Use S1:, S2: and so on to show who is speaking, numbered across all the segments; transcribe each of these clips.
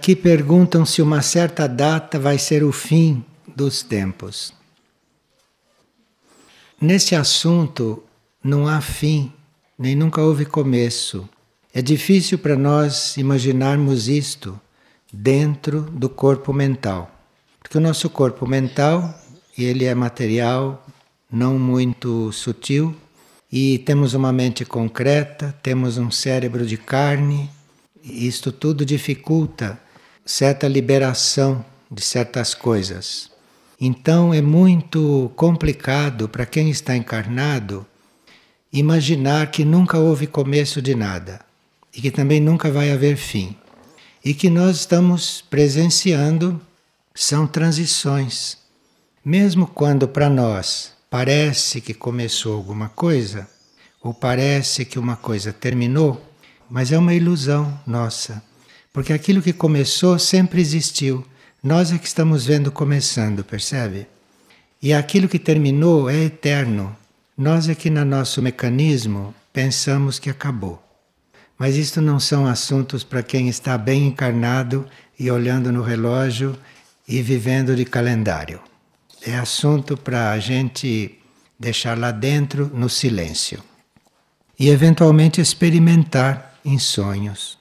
S1: que perguntam se uma certa data vai ser o fim dos tempos. Nesse assunto não há fim, nem nunca houve começo. É difícil para nós imaginarmos isto dentro do corpo mental. Porque o nosso corpo mental, ele é material, não muito sutil, e temos uma mente concreta, temos um cérebro de carne, isto tudo dificulta certa liberação de certas coisas. Então é muito complicado para quem está encarnado imaginar que nunca houve começo de nada e que também nunca vai haver fim. E que nós estamos presenciando são transições. Mesmo quando para nós parece que começou alguma coisa, ou parece que uma coisa terminou, mas é uma ilusão nossa. Porque aquilo que começou sempre existiu. Nós é que estamos vendo começando, percebe? E aquilo que terminou é eterno. Nós é que no nosso mecanismo pensamos que acabou. Mas isto não são assuntos para quem está bem encarnado e olhando no relógio e vivendo de calendário. É assunto para a gente deixar lá dentro no silêncio e eventualmente experimentar em sonhos.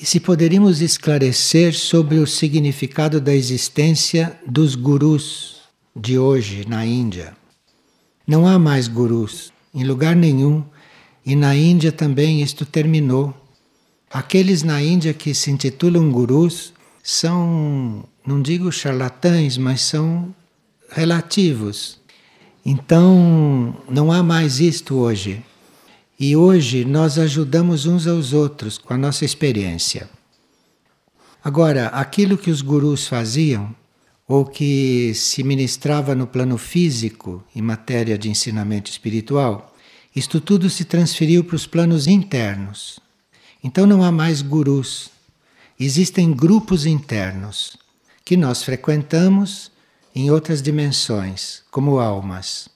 S1: E se poderíamos esclarecer sobre o significado da existência dos gurus de hoje na Índia. Não há mais gurus em lugar nenhum, e na Índia também isto terminou. Aqueles na Índia que se intitulam gurus são, não digo charlatães, mas são relativos. Então, não há mais isto hoje. E hoje nós ajudamos uns aos outros com a nossa experiência. Agora, aquilo que os gurus faziam, ou que se ministrava no plano físico, em matéria de ensinamento espiritual, isto tudo se transferiu para os planos internos. Então não há mais gurus, existem grupos internos que nós frequentamos em outras dimensões, como almas.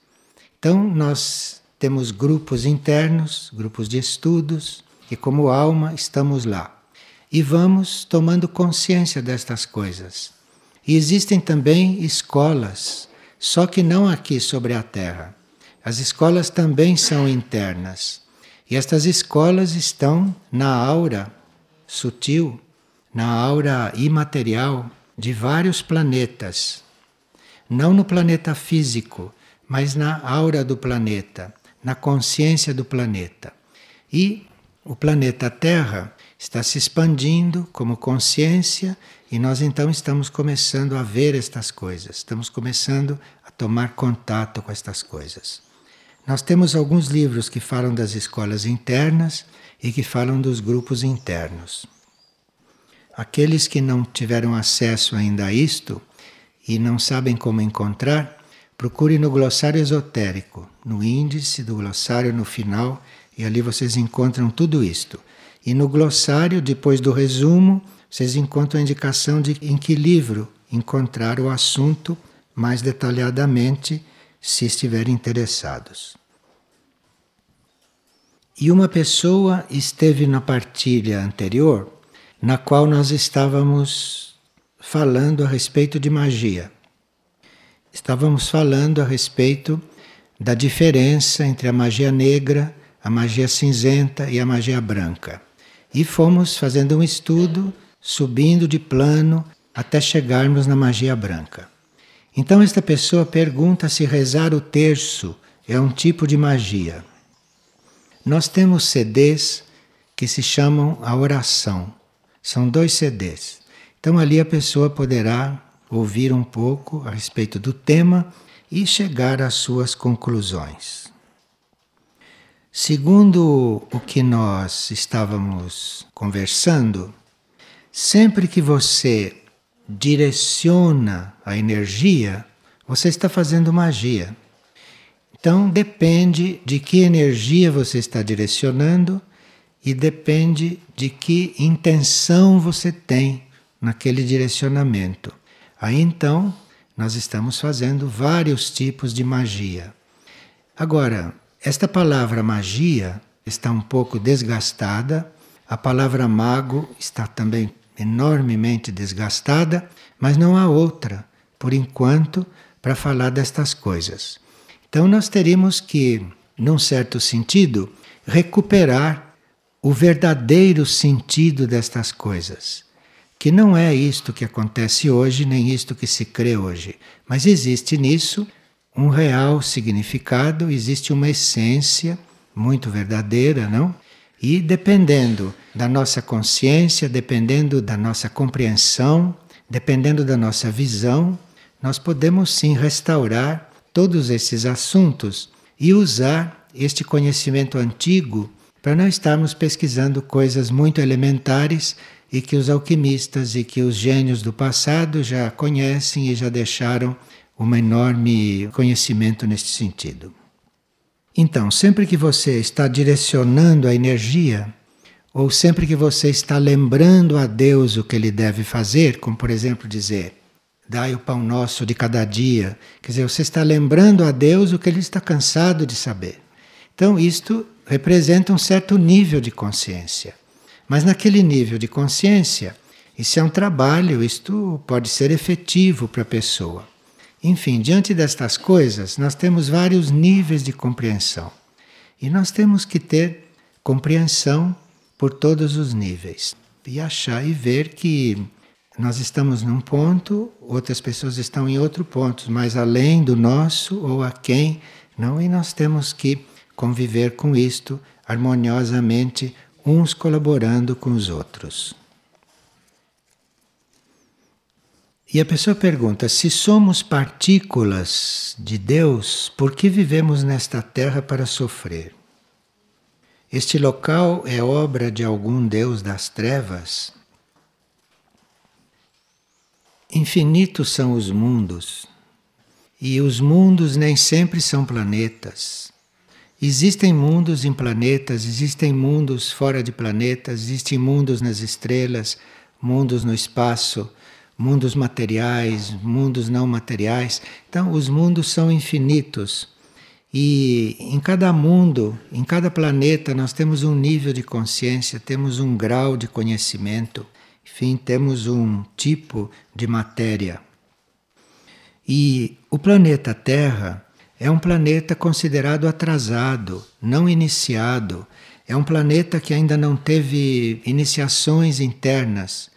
S1: Então, nós temos grupos internos, grupos de estudos, e como alma estamos lá. E vamos tomando consciência destas coisas. E existem também escolas, só que não aqui sobre a Terra. As escolas também são internas. E estas escolas estão na aura sutil na aura imaterial de vários planetas. Não no planeta físico, mas na aura do planeta, na consciência do planeta. E o planeta Terra está se expandindo como consciência e nós então estamos começando a ver estas coisas, estamos começando a tomar contato com estas coisas. Nós temos alguns livros que falam das escolas internas e que falam dos grupos internos. Aqueles que não tiveram acesso ainda a isto e não sabem como encontrar, procure no glossário esotérico, no índice do glossário no final, e ali vocês encontram tudo isto. E no glossário, depois do resumo, vocês encontram a indicação de em que livro encontrar o assunto mais detalhadamente, se estiverem interessados. E uma pessoa esteve na partilha anterior na qual nós estávamos falando a respeito de magia. Estávamos falando a respeito da diferença entre a magia negra, a magia cinzenta e a magia branca. E fomos fazendo um estudo, subindo de plano até chegarmos na magia branca. Então, esta pessoa pergunta se rezar o terço é um tipo de magia. Nós temos CDs que se chamam a oração. São dois CDs. Então ali a pessoa poderá ouvir um pouco a respeito do tema e chegar às suas conclusões. Segundo o que nós estávamos conversando, sempre que você direciona a energia, você está fazendo magia. Então depende de que energia você está direcionando e depende de que intenção você tem naquele direcionamento. Aí então, nós estamos fazendo vários tipos de magia. Agora, esta palavra magia está um pouco desgastada, A palavra mago está também enormemente desgastada, mas não há outra, por enquanto, para falar destas coisas. Então nós teríamos que, num certo sentido, recuperar o verdadeiro sentido destas coisas. Que não é isto que acontece hoje, nem isto que se crê hoje, mas existe nisso um real significado, existe uma essência muito verdadeira, não? E dependendo da nossa consciência, dependendo da nossa compreensão, dependendo da nossa visão, nós podemos sim restaurar todos esses assuntos e usar este conhecimento antigo para não estarmos pesquisando coisas muito elementares e que os alquimistas e que os gênios do passado já conhecem e já deixaram um enorme conhecimento neste sentido. Então, sempre que você está direcionando a energia, ou sempre que você está lembrando a Deus o que ele deve fazer, como por exemplo dizer, dai o pão nosso de cada dia, quer dizer, você está lembrando a Deus o que ele está cansado de saber. Então, isto representa um certo nível de consciência. Mas naquele nível de consciência, isso é um trabalho, isto pode ser efetivo para a pessoa. Enfim, diante destas coisas, nós temos vários níveis de compreensão. E nós temos que ter compreensão por todos os níveis. E achar e ver que nós estamos num ponto, outras pessoas estão em outro ponto, mais além do nosso ou a quem, não? E nós temos que conviver com isto harmoniosamente, uns colaborando com os outros. E a pessoa pergunta: se somos partículas de Deus, por que vivemos nesta terra para sofrer? Este local é obra de algum Deus das trevas? Infinitos são os mundos, e os mundos nem sempre são planetas. Existem mundos em planetas, existem mundos fora de planetas, existem mundos nas estrelas, mundos no espaço mundos materiais, mundos não materiais. Então, os mundos são infinitos. E em cada mundo, em cada planeta, nós temos um nível de consciência, temos um grau de conhecimento, enfim, temos um tipo de matéria. E o planeta Terra é um planeta considerado atrasado, não iniciado. É um planeta que ainda não teve iniciações internas.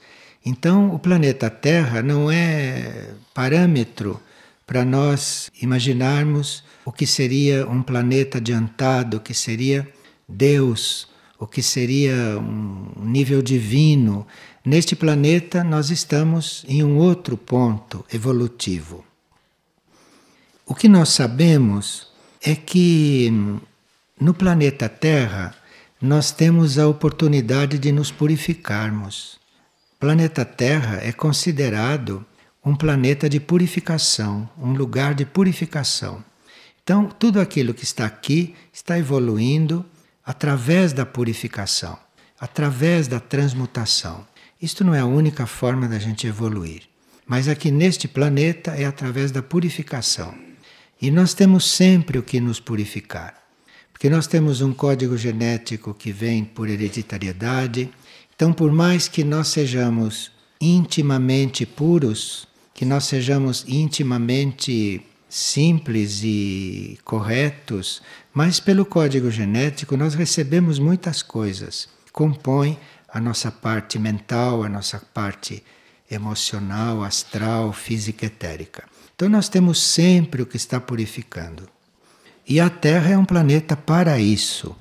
S1: Então, o planeta Terra não é parâmetro para nós imaginarmos o que seria um planeta adiantado, o que seria Deus, o que seria um nível divino. Neste planeta, nós estamos em um outro ponto evolutivo. O que nós sabemos é que no planeta Terra nós temos a oportunidade de nos purificarmos planeta Terra é considerado um planeta de purificação, um lugar de purificação. Então, tudo aquilo que está aqui está evoluindo através da purificação, através da transmutação. Isto não é a única forma da gente evoluir, mas aqui neste planeta é através da purificação. E nós temos sempre o que nos purificar, porque nós temos um código genético que vem por hereditariedade. Então, por mais que nós sejamos intimamente puros, que nós sejamos intimamente simples e corretos, mas pelo código genético nós recebemos muitas coisas que compõem a nossa parte mental, a nossa parte emocional, astral, física, etérica. Então nós temos sempre o que está purificando. E a Terra é um planeta para isso.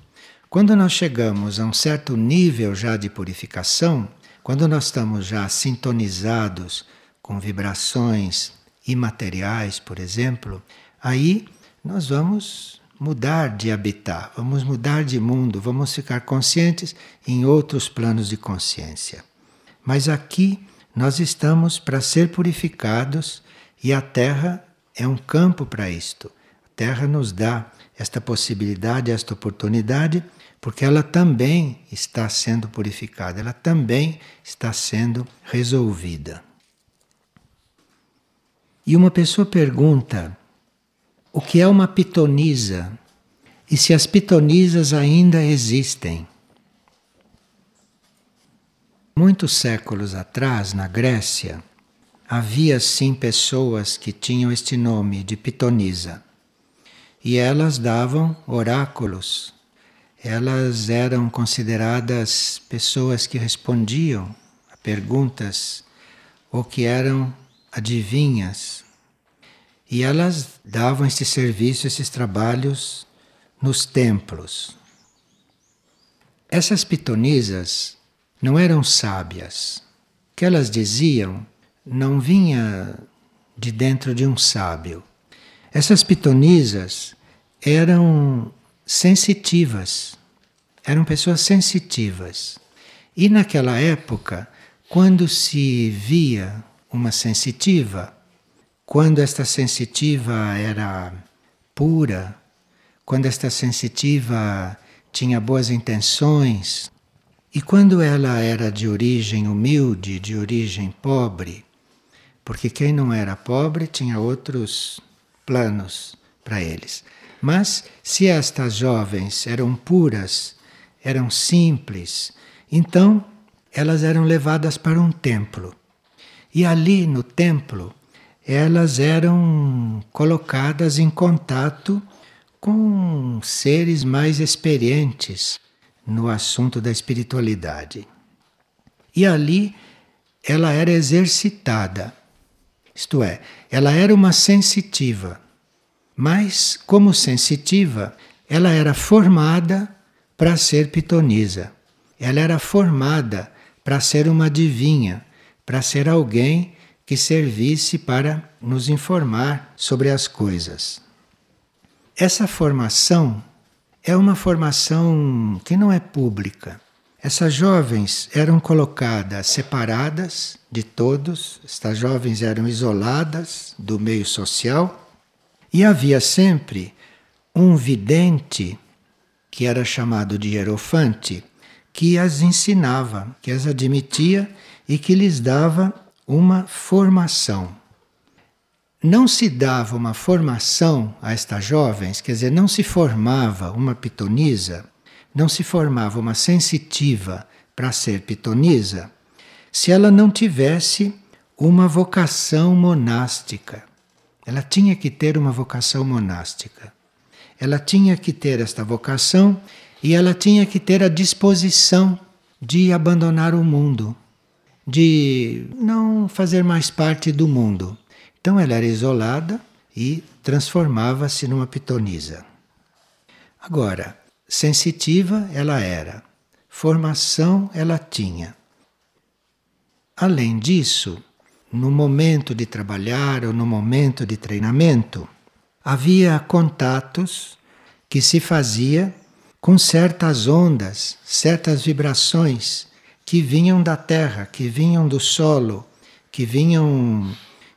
S1: Quando nós chegamos a um certo nível já de purificação, quando nós estamos já sintonizados com vibrações imateriais, por exemplo, aí nós vamos mudar de habitat, vamos mudar de mundo, vamos ficar conscientes em outros planos de consciência. Mas aqui nós estamos para ser purificados e a Terra é um campo para isto. A Terra nos dá esta possibilidade, esta oportunidade porque ela também está sendo purificada, ela também está sendo resolvida. E uma pessoa pergunta: o que é uma pitonisa? E se as pitonisas ainda existem? Muitos séculos atrás, na Grécia, havia sim pessoas que tinham este nome de pitonisa. E elas davam oráculos. Elas eram consideradas pessoas que respondiam a perguntas ou que eram adivinhas. E elas davam esse serviço, esses trabalhos nos templos. Essas pitonisas não eram sábias. O que elas diziam não vinha de dentro de um sábio. Essas pitonisas eram sensitivas, eram pessoas sensitivas. E naquela época, quando se via uma sensitiva, quando esta sensitiva era pura, quando esta sensitiva tinha boas intenções, e quando ela era de origem humilde, de origem pobre, porque quem não era pobre tinha outros planos para eles. Mas se estas jovens eram puras, eram simples, então elas eram levadas para um templo. E ali no templo, elas eram colocadas em contato com seres mais experientes no assunto da espiritualidade. E ali ela era exercitada, isto é, ela era uma sensitiva, mas como sensitiva, ela era formada para ser pitonisa. Ela era formada para ser uma adivinha, para ser alguém que servisse para nos informar sobre as coisas. Essa formação é uma formação que não é pública. Essas jovens eram colocadas separadas de todos, estas jovens eram isoladas do meio social e havia sempre um vidente, que era chamado de hierofante, que as ensinava, que as admitia e que lhes dava uma formação não se dava uma formação a estas jovens, quer dizer, não se formava uma pitonisa, não se formava uma sensitiva para ser pitonisa, se ela não tivesse uma vocação monástica. Ela tinha que ter uma vocação monástica. Ela tinha que ter esta vocação e ela tinha que ter a disposição de abandonar o mundo, de não fazer mais parte do mundo. Então ela era isolada e transformava-se numa pitonisa. Agora, sensitiva ela era, formação ela tinha. Além disso, no momento de trabalhar ou no momento de treinamento, havia contatos que se fazia com certas ondas, certas vibrações que vinham da terra, que vinham do solo, que vinham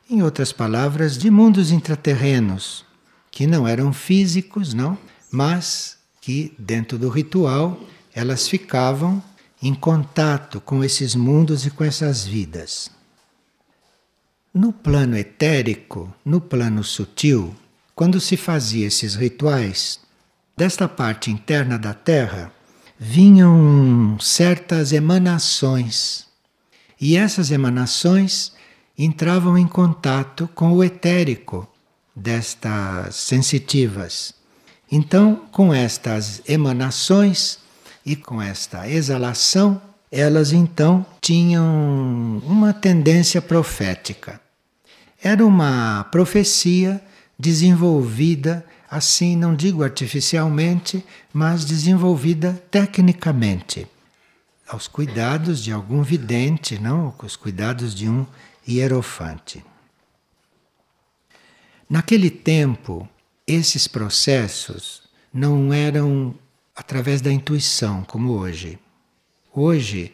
S1: em outras palavras, de mundos intraterrenos, que não eram físicos, não, mas que dentro do ritual elas ficavam em contato com esses mundos e com essas vidas. No plano etérico, no plano sutil, quando se fazia esses rituais, desta parte interna da Terra vinham certas emanações. E essas emanações entravam em contato com o etérico destas sensitivas. Então, com estas emanações e com esta exalação, elas então tinham uma tendência profética. Era uma profecia desenvolvida, assim, não digo artificialmente, mas desenvolvida tecnicamente, aos cuidados de algum vidente, não, os cuidados de um hierofante. Naquele tempo, esses processos não eram através da intuição, como hoje. Hoje,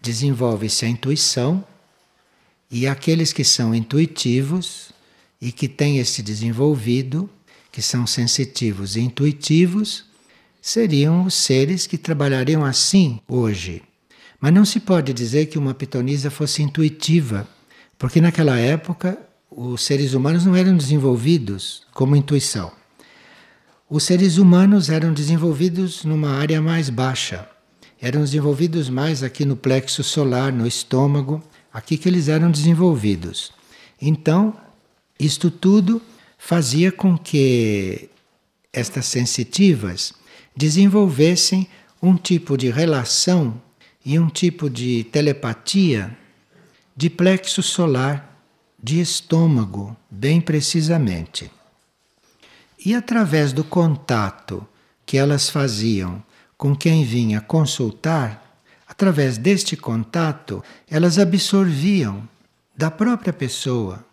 S1: desenvolve-se a intuição e aqueles que são intuitivos e que têm esse desenvolvido, que são sensitivos e intuitivos, seriam os seres que trabalhariam assim hoje. Mas não se pode dizer que uma pitonisa fosse intuitiva porque naquela época os seres humanos não eram desenvolvidos como intuição. Os seres humanos eram desenvolvidos numa área mais baixa. eram desenvolvidos mais aqui no plexo solar, no estômago, aqui que eles eram desenvolvidos. Então, isto tudo fazia com que estas sensitivas desenvolvessem um tipo de relação e um tipo de telepatia de plexo solar, de estômago, bem precisamente. E através do contato que elas faziam com quem vinha consultar, através deste contato, elas absorviam da própria pessoa.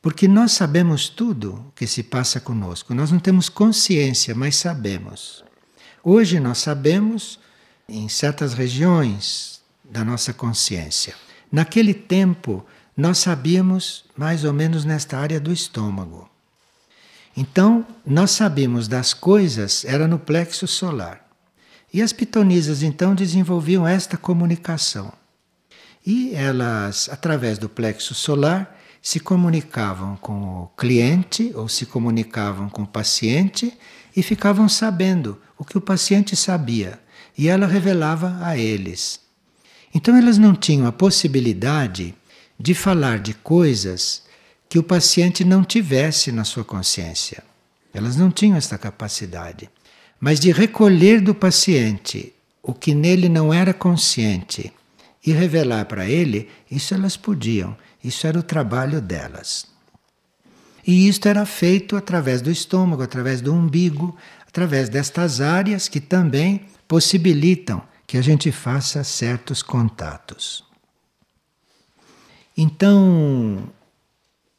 S1: Porque nós sabemos tudo o que se passa conosco. Nós não temos consciência, mas sabemos. Hoje nós sabemos em certas regiões da nossa consciência. Naquele tempo, nós sabíamos mais ou menos nesta área do estômago. Então, nós sabíamos das coisas, era no plexo solar. E as pitonisas então desenvolviam esta comunicação. E elas, através do plexo solar, se comunicavam com o cliente ou se comunicavam com o paciente e ficavam sabendo o que o paciente sabia. E ela revelava a eles. Então elas não tinham a possibilidade de falar de coisas que o paciente não tivesse na sua consciência. Elas não tinham esta capacidade. Mas de recolher do paciente o que nele não era consciente e revelar para ele, isso elas podiam. Isso era o trabalho delas. E isto era feito através do estômago, através do umbigo, através destas áreas que também possibilitam que a gente faça certos contatos. Então,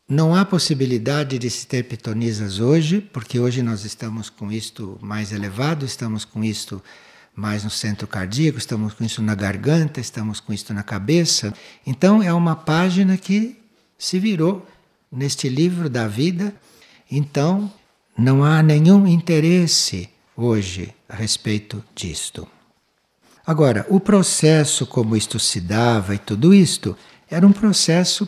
S1: não há possibilidade de se ter pitonisas hoje, porque hoje nós estamos com isto mais elevado, estamos com isto mais no centro cardíaco, estamos com isso na garganta, estamos com isto na cabeça. Então, é uma página que se virou neste livro da vida. Então, não há nenhum interesse hoje a respeito disto. Agora, o processo como isto se dava e tudo isto era um processo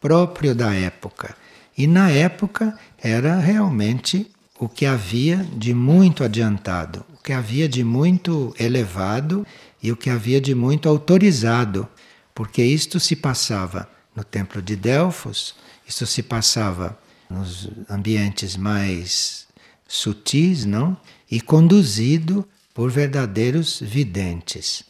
S1: próprio da época. E na época era realmente o que havia de muito adiantado, o que havia de muito elevado e o que havia de muito autorizado, porque isto se passava no templo de Delfos, isto se passava nos ambientes mais sutis, não? E conduzido por verdadeiros videntes.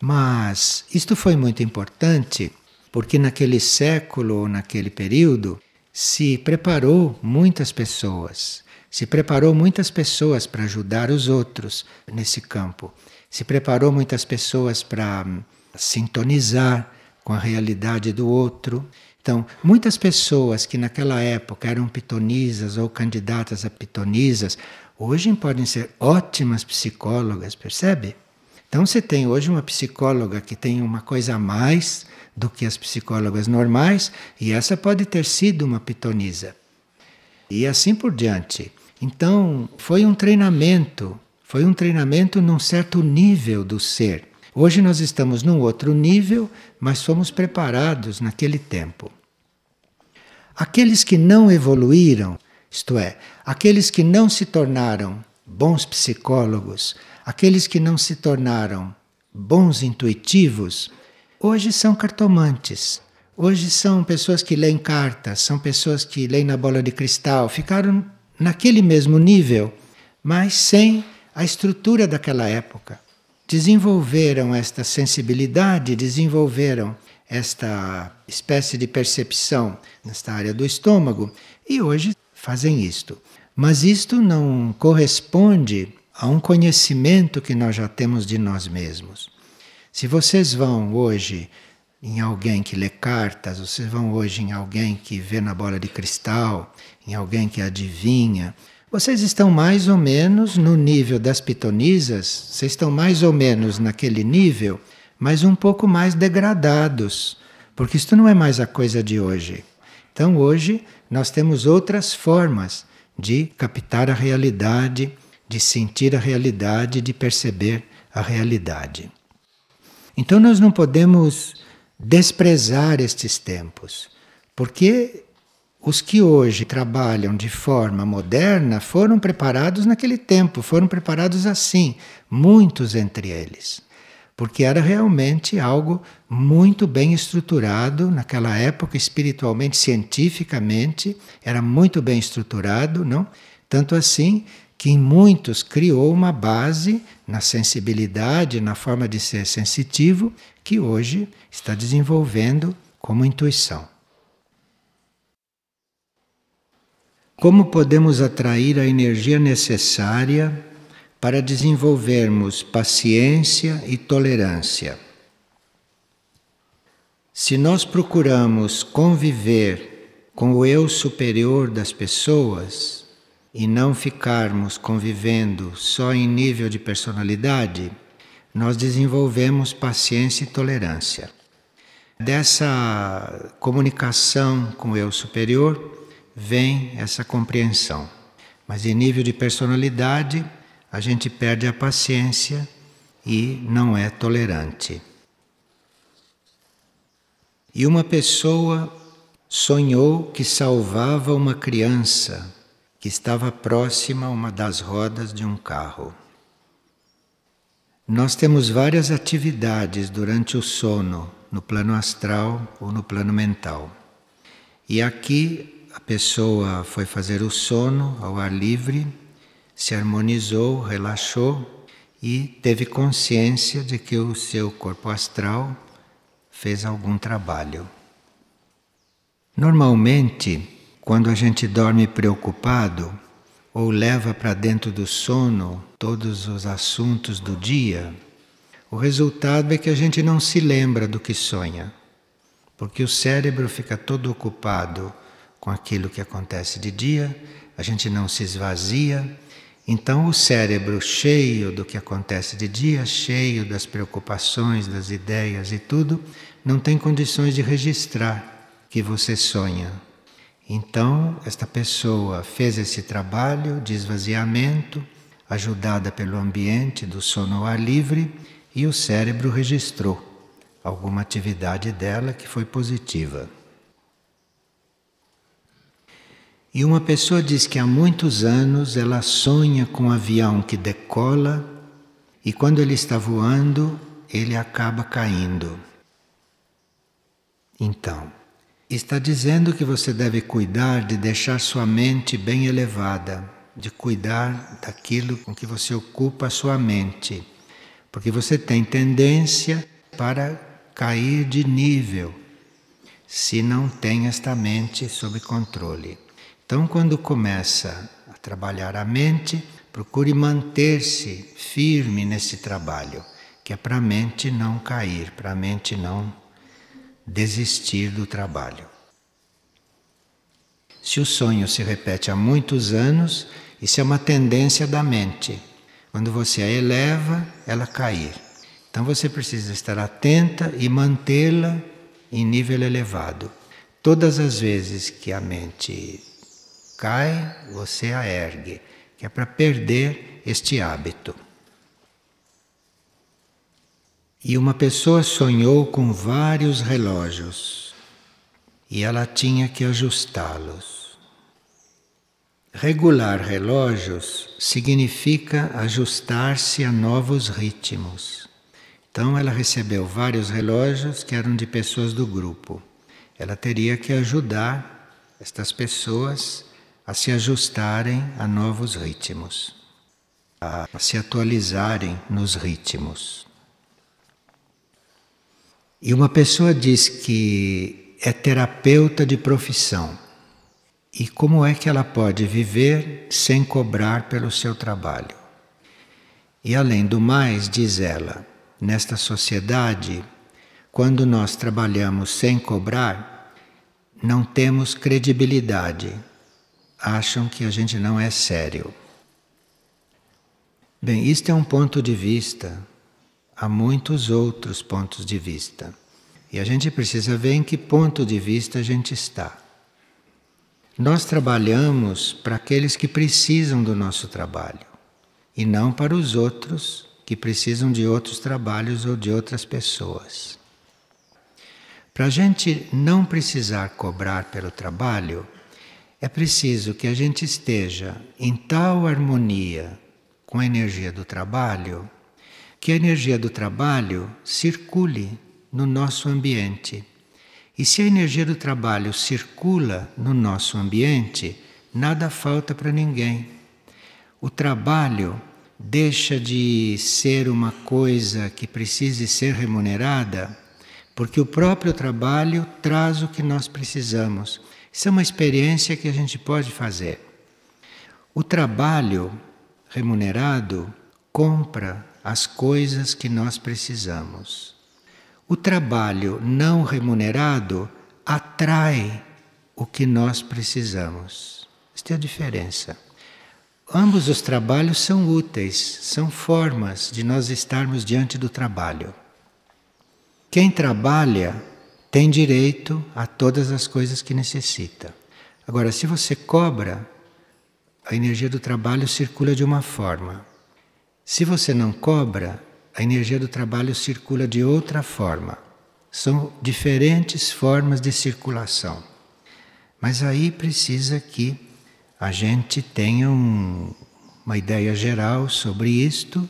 S1: Mas isto foi muito importante porque naquele século ou naquele período se preparou muitas pessoas, se preparou muitas pessoas para ajudar os outros nesse campo, se preparou muitas pessoas para sintonizar com a realidade do outro. Então, muitas pessoas que naquela época eram pitonisas ou candidatas a pitonisas hoje podem ser ótimas psicólogas, percebe? Então você tem hoje uma psicóloga que tem uma coisa a mais do que as psicólogas normais, e essa pode ter sido uma pitonisa. E assim por diante. Então, foi um treinamento, foi um treinamento num certo nível do ser. Hoje nós estamos num outro nível, mas fomos preparados naquele tempo. Aqueles que não evoluíram isto é, aqueles que não se tornaram bons psicólogos, aqueles que não se tornaram bons intuitivos, hoje são cartomantes. Hoje são pessoas que leem cartas, são pessoas que leem na bola de cristal, ficaram naquele mesmo nível, mas sem a estrutura daquela época. Desenvolveram esta sensibilidade, desenvolveram esta espécie de percepção nesta área do estômago e hoje fazem isto. Mas isto não corresponde a um conhecimento que nós já temos de nós mesmos. Se vocês vão hoje em alguém que lê cartas, vocês vão hoje em alguém que vê na bola de cristal, em alguém que adivinha, vocês estão mais ou menos no nível das pitonisas, vocês estão mais ou menos naquele nível, mas um pouco mais degradados, porque isto não é mais a coisa de hoje. Então hoje nós temos outras formas de captar a realidade, de sentir a realidade, de perceber a realidade. Então nós não podemos desprezar estes tempos, porque os que hoje trabalham de forma moderna foram preparados naquele tempo, foram preparados assim, muitos entre eles. porque era realmente algo muito bem estruturado naquela época, espiritualmente, cientificamente, era muito bem estruturado, não? Tanto assim que em muitos criou uma base na sensibilidade, na forma de ser sensitivo, que hoje está desenvolvendo como intuição. Como podemos atrair a energia necessária para desenvolvermos paciência e tolerância. Se nós procuramos conviver com o eu superior das pessoas e não ficarmos convivendo só em nível de personalidade, nós desenvolvemos paciência e tolerância. Dessa comunicação com o eu superior vem essa compreensão. Mas em nível de personalidade, a gente perde a paciência e não é tolerante. E uma pessoa sonhou que salvava uma criança que estava próxima a uma das rodas de um carro. Nós temos várias atividades durante o sono, no plano astral ou no plano mental. E aqui pessoa foi fazer o sono ao ar livre se harmonizou, relaxou e teve consciência de que o seu corpo astral fez algum trabalho. Normalmente, quando a gente dorme preocupado ou leva para dentro do sono todos os assuntos do dia, o resultado é que a gente não se lembra do que sonha, porque o cérebro fica todo ocupado com aquilo que acontece de dia, a gente não se esvazia então, o cérebro cheio do que acontece de dia, cheio das preocupações, das ideias e tudo, não tem condições de registrar que você sonha. Então, esta pessoa fez esse trabalho de esvaziamento, ajudada pelo ambiente do sono ao ar livre, e o cérebro registrou alguma atividade dela que foi positiva. E uma pessoa diz que há muitos anos ela sonha com um avião que decola e quando ele está voando, ele acaba caindo. Então, está dizendo que você deve cuidar de deixar sua mente bem elevada, de cuidar daquilo com que você ocupa a sua mente, porque você tem tendência para cair de nível se não tem esta mente sob controle. Então, quando começa a trabalhar a mente, procure manter-se firme nesse trabalho, que é para a mente não cair, para a mente não desistir do trabalho. Se o sonho se repete há muitos anos, isso é uma tendência da mente. Quando você a eleva, ela cair. Então você precisa estar atenta e mantê-la em nível elevado. Todas as vezes que a mente cai, você a ergue, que é para perder este hábito. E uma pessoa sonhou com vários relógios e ela tinha que ajustá-los. Regular relógios significa ajustar-se a novos ritmos. Então ela recebeu vários relógios que eram de pessoas do grupo. Ela teria que ajudar estas pessoas a se ajustarem a novos ritmos, a, se atualizarem nos ritmos. E uma pessoa diz que é terapeuta de profissão. E como é que ela pode viver sem cobrar pelo seu trabalho? E além do mais, diz ela, nesta sociedade, quando nós trabalhamos sem cobrar, não temos credibilidade acham que a gente não é sério. Bem, isto é um ponto de vista. Há muitos outros pontos de vista. E a gente precisa ver em que ponto de vista a gente está. Nós trabalhamos para aqueles que precisam do nosso trabalho e não para os outros que precisam de outros trabalhos ou de outras pessoas. Para a gente não precisar cobrar pelo trabalho, é preciso que a gente esteja em tal harmonia com a energia do trabalho que a energia do trabalho circule no nosso ambiente. E se a energia do trabalho circula no nosso ambiente, nada falta para ninguém. O trabalho deixa de ser uma coisa que precise ser remunerada, porque o próprio trabalho traz o que nós precisamos. Isso é uma experiência que a gente pode fazer. O trabalho remunerado compra as coisas que nós precisamos. O trabalho não remunerado atrai o que nós precisamos. Esta é a diferença. Ambos os trabalhos são úteis, são formas de nós estarmos diante do trabalho. Quem trabalha tem direito a todas as coisas que necessita. Agora, se você cobra, a energia do trabalho circula de uma forma. Se você não cobra, a energia do trabalho circula de outra forma. São diferentes formas de circulação. Mas aí precisa que a gente tenha um, uma ideia geral sobre isto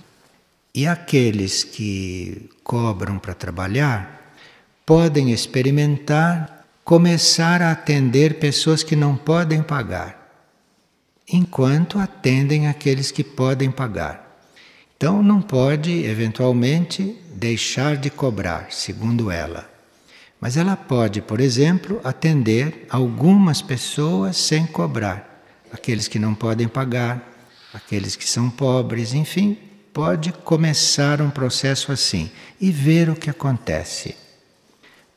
S1: e aqueles que cobram para trabalhar podem experimentar começar a atender pessoas que não podem pagar, enquanto atendem aqueles que podem pagar. Então não pode eventualmente deixar de cobrar, segundo ela. Mas ela pode, por exemplo, atender algumas pessoas sem cobrar aqueles que não podem pagar, aqueles que são pobres, enfim, pode começar um processo assim e ver o que acontece.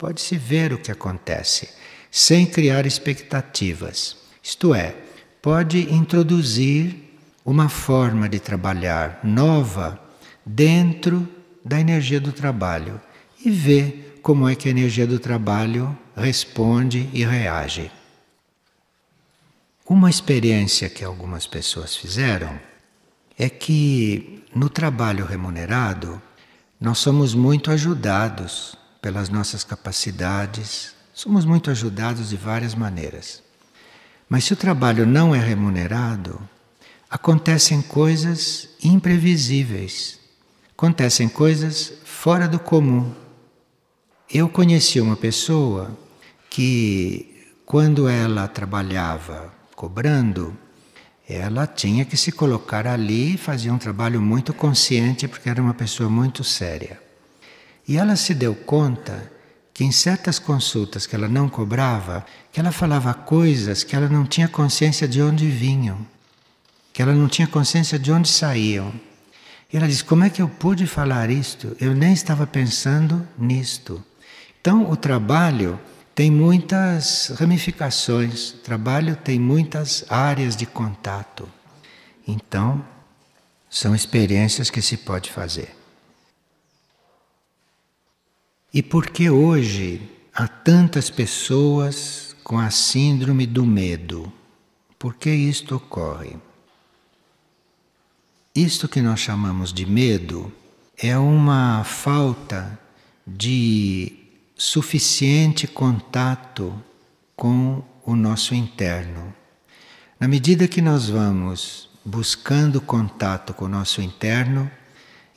S1: Pode-se ver o que acontece, sem criar expectativas. Isto é, pode introduzir uma forma de trabalhar nova dentro da energia do trabalho e ver como é que a energia do trabalho responde e reage. Uma experiência que algumas pessoas fizeram é que no trabalho remunerado nós somos muito ajudados pelas nossas capacidades, somos muito ajudados de várias maneiras. Mas se o trabalho não é remunerado, acontecem coisas imprevisíveis, acontecem coisas fora do comum. Eu conheci uma pessoa que, quando ela trabalhava cobrando, ela tinha que se colocar ali e fazia um trabalho muito consciente, porque era uma pessoa muito séria. E ela se deu conta que em certas consultas que ela não cobrava, que ela falava coisas que ela não tinha consciência de onde vinham, que ela não tinha consciência de onde saíam. E ela disse: Como é que eu pude falar isto? Eu nem estava pensando nisto. Então, o trabalho tem muitas ramificações, o trabalho tem muitas áreas de contato. Então, são experiências que se pode fazer. E por que hoje há tantas pessoas com a síndrome do medo? Por que isto ocorre? Isto que nós chamamos de medo é uma falta de suficiente contato com o nosso interno. Na medida que nós vamos buscando contato com o nosso interno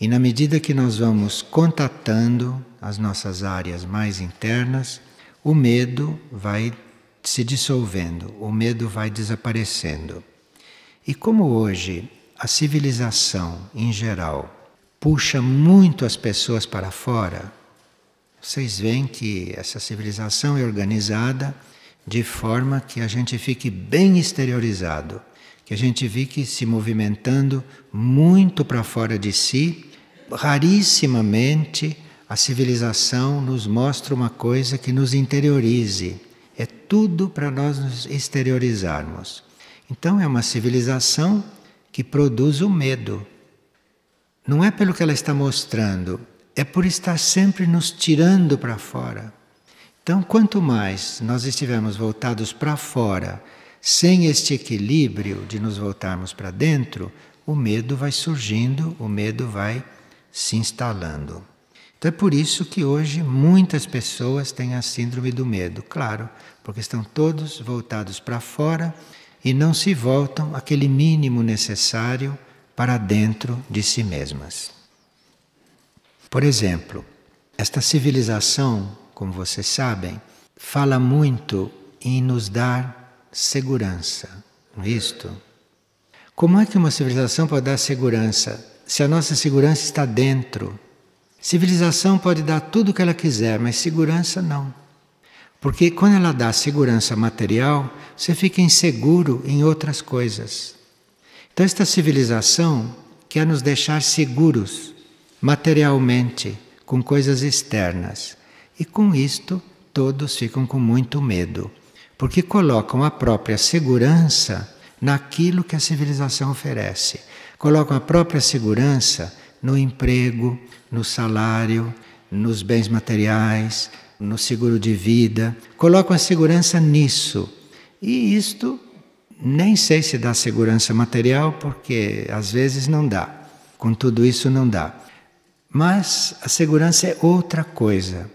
S1: e na medida que nós vamos contatando as nossas áreas mais internas, o medo vai se dissolvendo, o medo vai desaparecendo. E como hoje a civilização em geral puxa muito as pessoas para fora, vocês veem que essa civilização é organizada de forma que a gente fique bem exteriorizado, que a gente fique se movimentando muito para fora de si. Rarissimamente a civilização nos mostra uma coisa que nos interiorize. É tudo para nós nos exteriorizarmos. Então é uma civilização que produz o medo. Não é pelo que ela está mostrando, é por estar sempre nos tirando para fora. Então, quanto mais nós estivermos voltados para fora, sem este equilíbrio de nos voltarmos para dentro, o medo vai surgindo, o medo vai se instalando. Então é por isso que hoje muitas pessoas têm a síndrome do medo, claro, porque estão todos voltados para fora e não se voltam aquele mínimo necessário para dentro de si mesmas. Por exemplo, esta civilização, como vocês sabem, fala muito em nos dar segurança, não é isto? Como é que uma civilização pode dar segurança se a nossa segurança está dentro? Civilização pode dar tudo o que ela quiser, mas segurança não. Porque quando ela dá segurança material, você fica inseguro em outras coisas. Então, esta civilização quer nos deixar seguros materialmente com coisas externas. E com isto, todos ficam com muito medo, porque colocam a própria segurança naquilo que a civilização oferece. Colocam a própria segurança no emprego, no salário, nos bens materiais, no seguro de vida. Colocam a segurança nisso. E isto nem sei se dá segurança material, porque às vezes não dá. Com tudo isso não dá. Mas a segurança é outra coisa.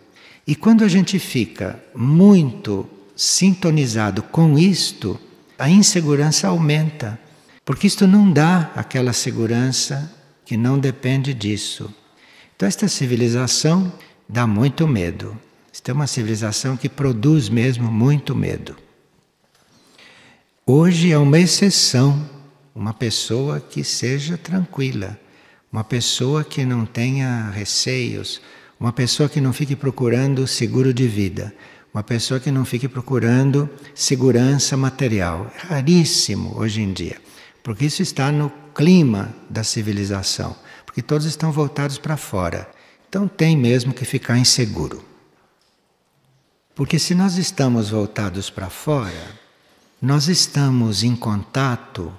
S1: E quando a gente fica muito sintonizado com isto, a insegurança aumenta, porque isto não dá aquela segurança que não depende disso. Então, esta civilização dá muito medo. Esta é uma civilização que produz mesmo muito medo. Hoje é uma exceção uma pessoa que seja tranquila, uma pessoa que não tenha receios, uma pessoa que não fique procurando seguro de vida. Uma pessoa que não fique procurando segurança material. É raríssimo hoje em dia, porque isso está no clima da civilização, porque todos estão voltados para fora. Então tem mesmo que ficar inseguro. Porque se nós estamos voltados para fora, nós estamos em contato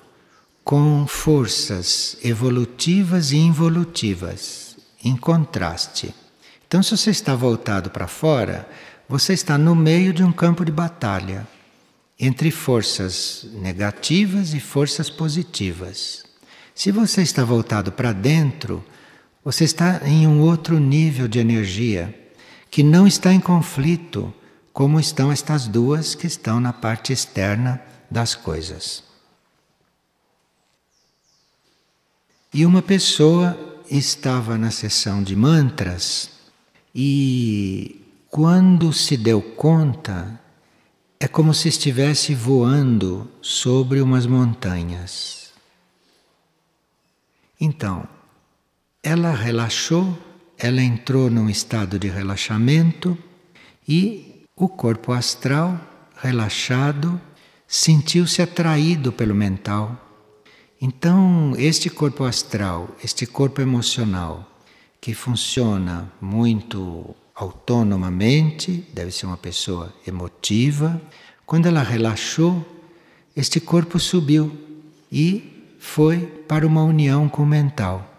S1: com forças evolutivas e involutivas, em contraste. Então, se você está voltado para fora, você está no meio de um campo de batalha entre forças negativas e forças positivas. Se você está voltado para dentro, você está em um outro nível de energia que não está em conflito, como estão estas duas que estão na parte externa das coisas. E uma pessoa estava na sessão de mantras e quando se deu conta, é como se estivesse voando sobre umas montanhas. Então, ela relaxou, ela entrou num estado de relaxamento e o corpo astral, relaxado, sentiu-se atraído pelo mental. Então, este corpo astral, este corpo emocional, que funciona muito autonomamente, deve ser uma pessoa emotiva. Quando ela relaxou, este corpo subiu e foi para uma união com o mental.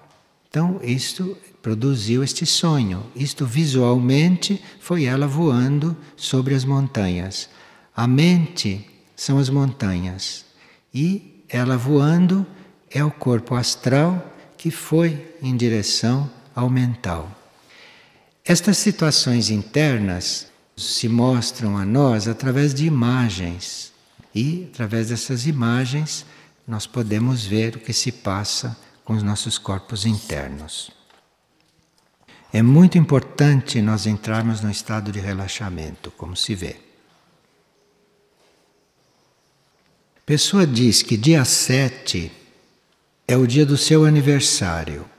S1: Então, isto produziu este sonho. Isto visualmente foi ela voando sobre as montanhas. A mente são as montanhas e ela voando é o corpo astral que foi em direção ao mental. Estas situações internas se mostram a nós através de imagens, e através dessas imagens nós podemos ver o que se passa com os nossos corpos internos. É muito importante nós entrarmos no estado de relaxamento, como se vê. Pessoa diz que dia 7 é o dia do seu aniversário.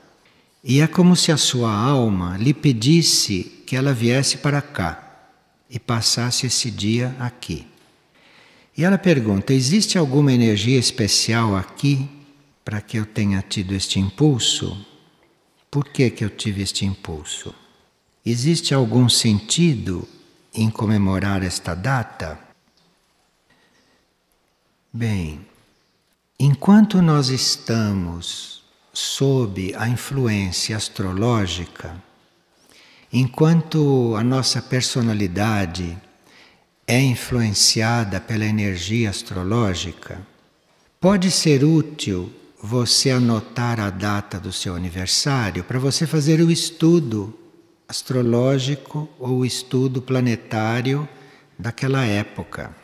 S1: E é como se a sua alma lhe pedisse que ela viesse para cá e passasse esse dia aqui. E ela pergunta: existe alguma energia especial aqui para que eu tenha tido este impulso? Por que, que eu tive este impulso? Existe algum sentido em comemorar esta data? Bem, enquanto nós estamos sob a influência astrológica, enquanto a nossa personalidade é influenciada pela energia astrológica, pode ser útil você anotar a data do seu aniversário para você fazer o estudo astrológico ou o estudo planetário daquela época.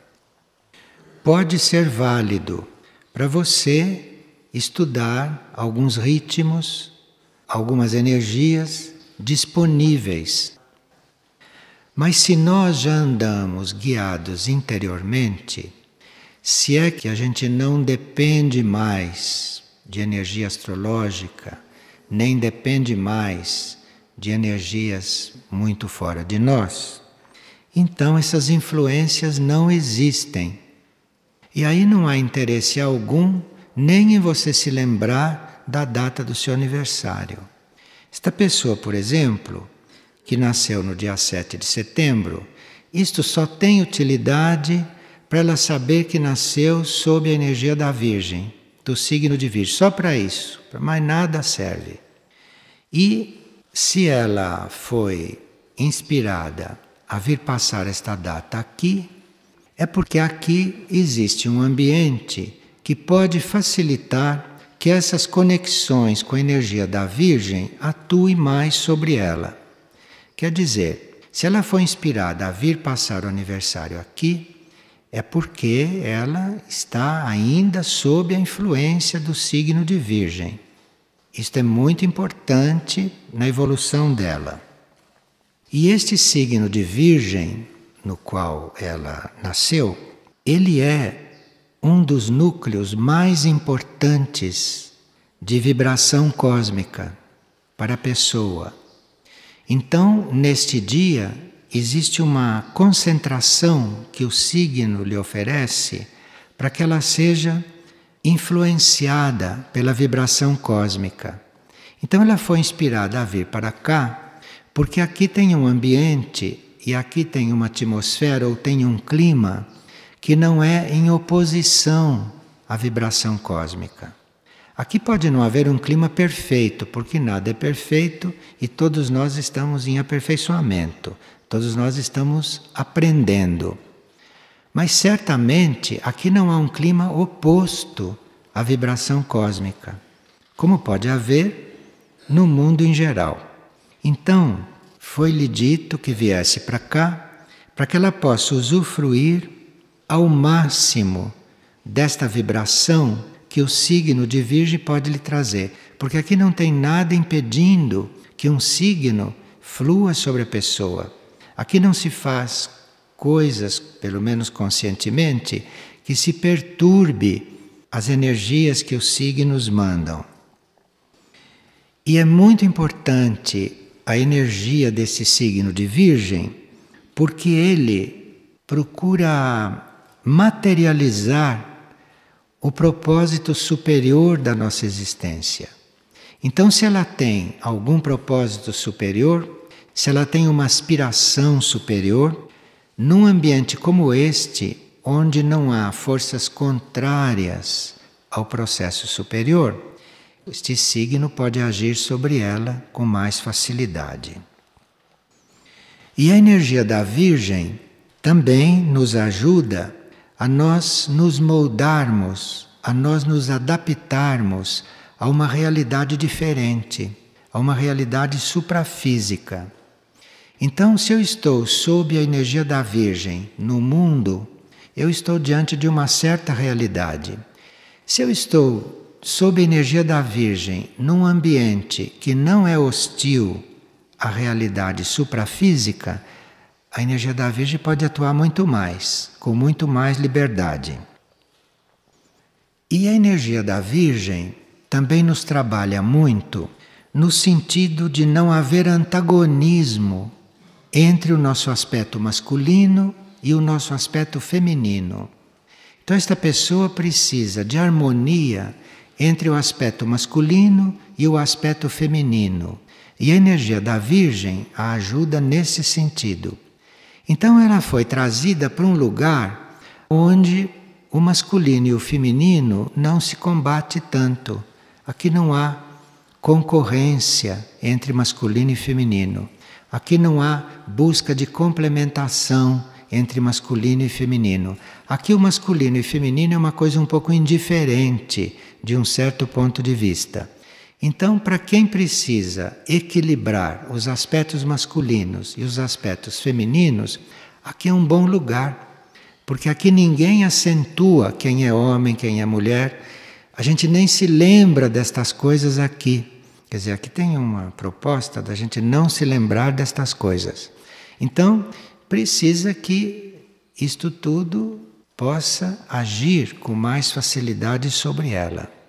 S1: Pode ser válido para você estudar alguns ritmos, algumas energias disponíveis. Mas se nós já andamos guiados interiormente, se é que a gente não depende mais de energia astrológica, nem depende mais de energias muito fora de nós, então essas influências não existem. E aí não há interesse algum nem em você se lembrar da data do seu aniversário. Esta pessoa, por exemplo, que nasceu no dia 7 de setembro, isto só tem utilidade para ela saber que nasceu sob a energia da Virgem, do signo de Virgem, só para isso, para mais nada serve. E se ela foi inspirada a vir passar esta data aqui, é porque aqui existe um ambiente que pode facilitar que essas conexões com a energia da Virgem atuem mais sobre ela. Quer dizer, se ela foi inspirada a vir passar o aniversário aqui, é porque ela está ainda sob a influência do signo de Virgem. Isto é muito importante na evolução dela. E este signo de Virgem, no qual ela nasceu, ele é um dos núcleos mais importantes de vibração cósmica para a pessoa. Então, neste dia, existe uma concentração que o signo lhe oferece para que ela seja influenciada pela vibração cósmica. Então, ela foi inspirada a vir para cá, porque aqui tem um ambiente e aqui tem uma atmosfera ou tem um clima que não é em oposição à vibração cósmica. Aqui pode não haver um clima perfeito, porque nada é perfeito e todos nós estamos em aperfeiçoamento, todos nós estamos aprendendo. Mas certamente aqui não há um clima oposto à vibração cósmica, como pode haver no mundo em geral. Então, foi-lhe dito que viesse para cá para que ela possa usufruir ao máximo desta vibração que o signo de Virgem pode lhe trazer. Porque aqui não tem nada impedindo que um signo flua sobre a pessoa. Aqui não se faz coisas, pelo menos conscientemente, que se perturbe as energias que os signos mandam. E é muito importante a energia desse signo de Virgem, porque ele procura materializar o propósito superior da nossa existência. Então, se ela tem algum propósito superior, se ela tem uma aspiração superior, num ambiente como este, onde não há forças contrárias ao processo superior, este signo pode agir sobre ela com mais facilidade. E a energia da Virgem também nos ajuda a nós nos moldarmos, a nós nos adaptarmos a uma realidade diferente, a uma realidade suprafísica. Então, se eu estou sob a energia da Virgem no mundo, eu estou diante de uma certa realidade. Se eu estou sob a energia da Virgem num ambiente que não é hostil à realidade suprafísica, a energia da Virgem pode atuar muito mais, com muito mais liberdade. E a energia da Virgem também nos trabalha muito no sentido de não haver antagonismo entre o nosso aspecto masculino e o nosso aspecto feminino. Então, esta pessoa precisa de harmonia entre o aspecto masculino e o aspecto feminino. E a energia da Virgem a ajuda nesse sentido. Então ela foi trazida para um lugar onde o masculino e o feminino não se combate tanto. Aqui não há concorrência entre masculino e feminino. Aqui não há busca de complementação entre masculino e feminino. Aqui o masculino e feminino é uma coisa um pouco indiferente de um certo ponto de vista. Então, para quem precisa equilibrar os aspectos masculinos e os aspectos femininos, aqui é um bom lugar, porque aqui ninguém acentua quem é homem, quem é mulher. A gente nem se lembra destas coisas aqui. Quer dizer, aqui tem uma proposta da gente não se lembrar destas coisas. Então, precisa que isto tudo possa agir com mais facilidade sobre ela.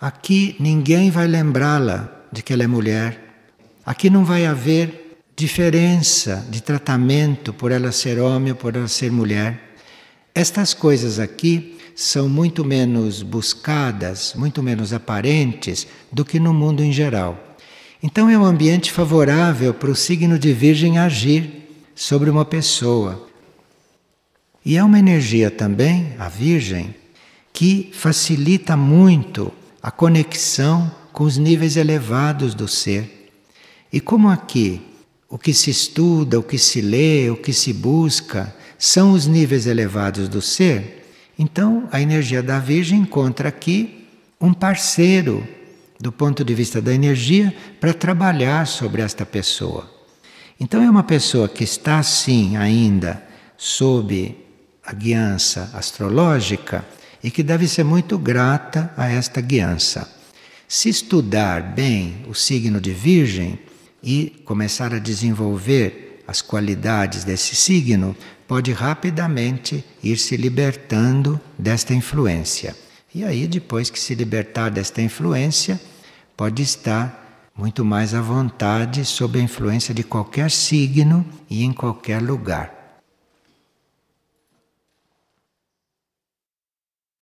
S1: Aqui ninguém vai lembrá-la de que ela é mulher. Aqui não vai haver diferença de tratamento por ela ser homem ou por ela ser mulher. Estas coisas aqui são muito menos buscadas, muito menos aparentes do que no mundo em geral. Então é um ambiente favorável para o signo de Virgem agir sobre uma pessoa. E é uma energia também, a Virgem, que facilita muito a conexão com os níveis elevados do ser. E como aqui o que se estuda, o que se lê, o que se busca são os níveis elevados do ser, então a energia da Virgem encontra aqui um parceiro do ponto de vista da energia para trabalhar sobre esta pessoa. Então é uma pessoa que está assim ainda sob a guiança astrológica e que deve ser muito grata a esta guiança. Se estudar bem o signo de Virgem e começar a desenvolver as qualidades desse signo, pode rapidamente ir se libertando desta influência. E aí, depois que se libertar desta influência, pode estar muito mais à vontade sob a influência de qualquer signo e em qualquer lugar.